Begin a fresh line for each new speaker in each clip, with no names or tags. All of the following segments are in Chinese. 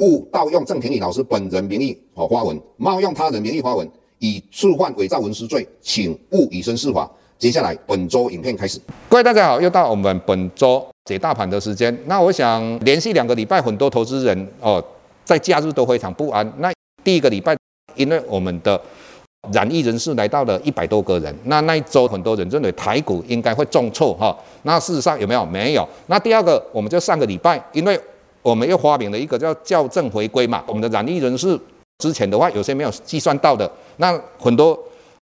勿盗用郑庭理老师本人名义和发文，冒用他人名义发文，以触犯伪造文书罪，请勿以身试法。接下来本周影片开始。
各位大家好，又到我们本周解大盘的时间。那我想连续两个礼拜，很多投资人哦，在假日都非常不安。那第一个礼拜，因为我们的染疫人士来到了一百多个人，那那一周很多人认为台股应该会重挫哈。那事实上有没有？没有。那第二个，我们就上个礼拜，因为我们又发明了一个叫校正回归嘛，我们的染疫人数之前的话有些没有计算到的，那很多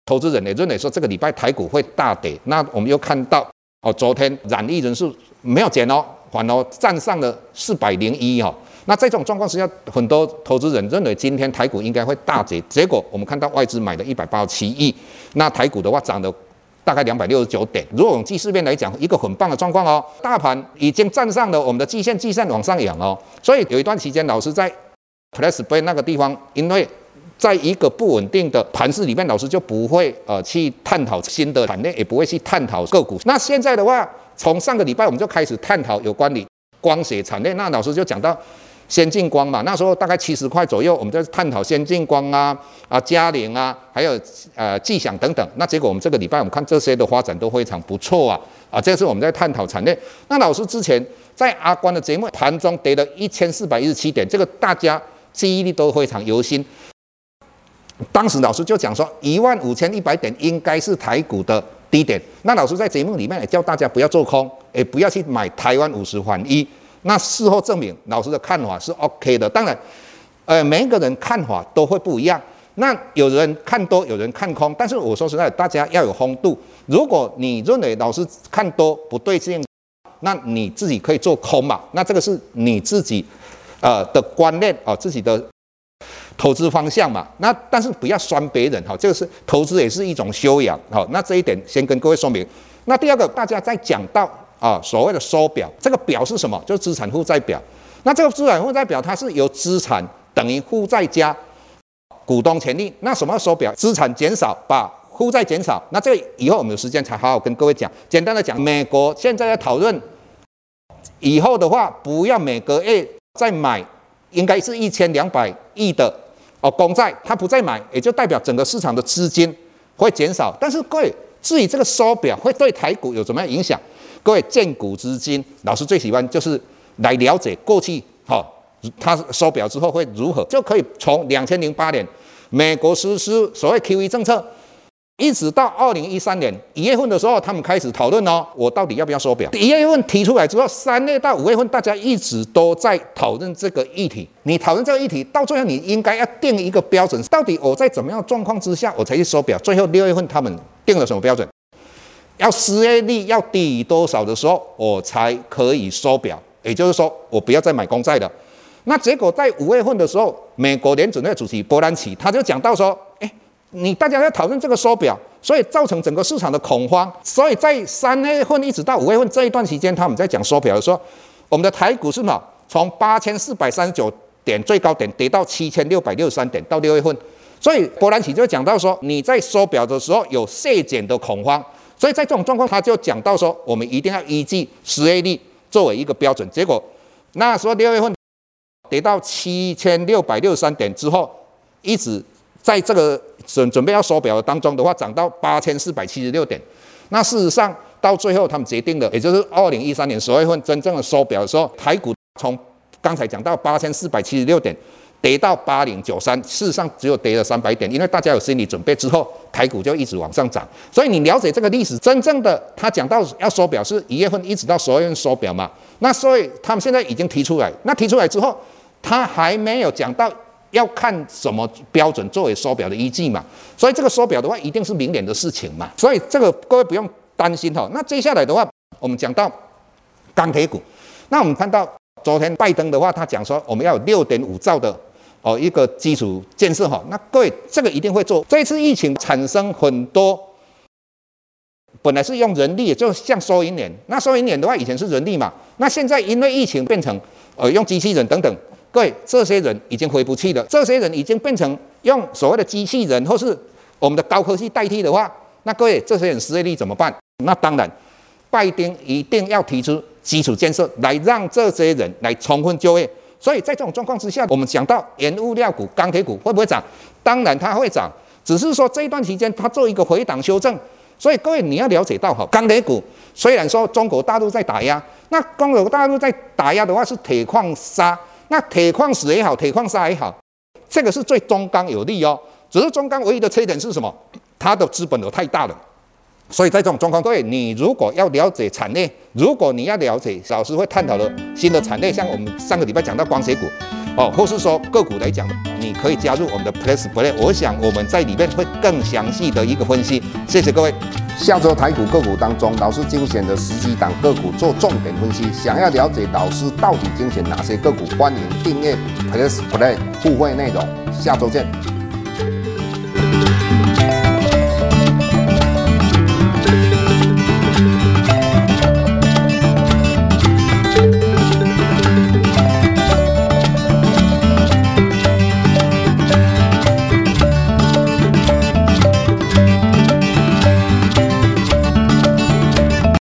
投资人也认为说这个礼拜台股会大跌，那我们又看到哦，昨天染疫人数没有减哦，反而站上了四百零一哦，那在这种状况之下，很多投资人认为今天台股应该会大跌，结果我们看到外资买了一百八十七亿，那台股的话涨了。大概两百六十九点。如果用技术面来讲，一个很棒的状况哦，大盘已经站上了我们的季线，季线往上扬哦。所以有一段期间，老师在 PressPlay 那个地方，因为在一个不稳定的盘势里面，老师就不会呃去探讨新的产业，也不会去探讨个股。那现在的话，从上个礼拜我们就开始探讨有关于光学产业，那老师就讲到。先进光嘛，那时候大概七十块左右，我们在探讨先进光啊、啊佳凌啊，还有呃技享等等。那结果我们这个礼拜我们看这些的发展都非常不错啊啊，这是我们在探讨产业。那老师之前在阿关的节目盘中跌了一千四百一十七点，这个大家记忆力都非常犹新。当时老师就讲说一万五千一百点应该是台股的低点。那老师在节目里面也叫大家不要做空，也不要去买台湾五十反一。那事后证明，老师的看法是 OK 的。当然，呃，每一个人看法都会不一样。那有人看多，有人看空。但是我说实在，大家要有风度。如果你认为老师看多不对劲，那你自己可以做空嘛。那这个是你自己呃的观念啊、自己的投资方向嘛。那但是不要酸别人哈，这个是投资也是一种修养。好，那这一点先跟各位说明。那第二个，大家在讲到。啊，所谓的收表，这个表是什么？就是资产负债表。那这个资产负债表，它是由资产等于负债加股东权益。那什么收表？资产减少，把负债减少。那这个以后我们有时间才好好跟各位讲。简单的讲，美国现在在讨论，以后的话不要每个月再买，应该是一千两百亿的哦公债，它不再买，也就代表整个市场的资金会减少。但是各位，至于这个收表会对台股有什么样影响？各位荐股资金，老师最喜欢就是来了解过去，哈，他收表之后会如何，就可以从两千零八年美国实施所谓 QE 政策，一直到二零一三年一月份的时候，他们开始讨论哦，我到底要不要收表？一月份提出来之后，三月到五月份，大家一直都在讨论这个议题。你讨论这个议题，到最后你应该要定一个标准，到底我在怎么样状况之下我才去收表？最后六月份他们定了什么标准？要失业率要低于多少的时候，我才可以收表。也就是说，我不要再买公债了。那结果在五月份的时候，美国联准会主席伯南奇他就讲到说：“诶，你大家在讨论这个收表，所以造成整个市场的恐慌。所以在三月份一直到五月份这一段时间，他们在讲收表的时候，我们的台股是嘛，从八千四百三十九点最高点跌到七千六百六十三点，到六月份。所以伯南奇就讲到说，你在收表的时候有削减的恐慌。”所以在这种状况，他就讲到说，我们一定要依据失业率作为一个标准。结果那时候六月份跌到七千六百六十三点之后，一直在这个准准备要收表的当中的话，涨到八千四百七十六点。那事实上到最后，他们决定了，也就是二零一三年十月份真正的收表的时候，台股从刚才讲到八千四百七十六点。跌到八零九三，事实上只有跌了三百点，因为大家有心理准备之后，台股就一直往上涨。所以你了解这个历史，真正的他讲到要收表是一月份一直到十二月份收表嘛？那所以他们现在已经提出来，那提出来之后，他还没有讲到要看什么标准作为收表的依据嘛？所以这个收表的话，一定是明年的事情嘛？所以这个各位不用担心哈。那接下来的话，我们讲到钢铁股，那我们看到昨天拜登的话，他讲说我们要有六点五兆的。哦一个基础建设哈。那各位这个一定会做。这一次疫情产生很多，本来是用人力，就像收银员。那收银员的话，以前是人力嘛。那现在因为疫情变成呃用机器人等等，各位这些人已经回不去了。这些人已经变成用所谓的机器人或是我们的高科技代替的话，那各位这些人失业率怎么办？那当然，拜登一定要提出基础建设来让这些人来充分就业。所以在这种状况之下，我们讲到原物料股、钢铁股会不会涨？当然它会涨，只是说这一段期间它做一个回档修正。所以各位你要了解到哈，钢铁股虽然说中国大陆在打压，那中国大陆在打压的话是铁矿砂，那铁矿石也好，铁矿砂也好，这个是对中钢有利哦。只是中钢唯一的缺点是什么？它的资本额太大了。所以在这种状况，各位你如果要了解产业，如果你要了解老师会探讨的新的产业，像我们上个礼拜讲到光学股，哦，或是说个股来讲，你可以加入我们的 Press Play，我想我们在里面会更详细的一个分析。谢谢各位。
下周台股个股当中，老师精选的十几档个股做重点分析。想要了解老师到底精选哪些个股，欢迎订阅 Press Play 互惠内容。下周见。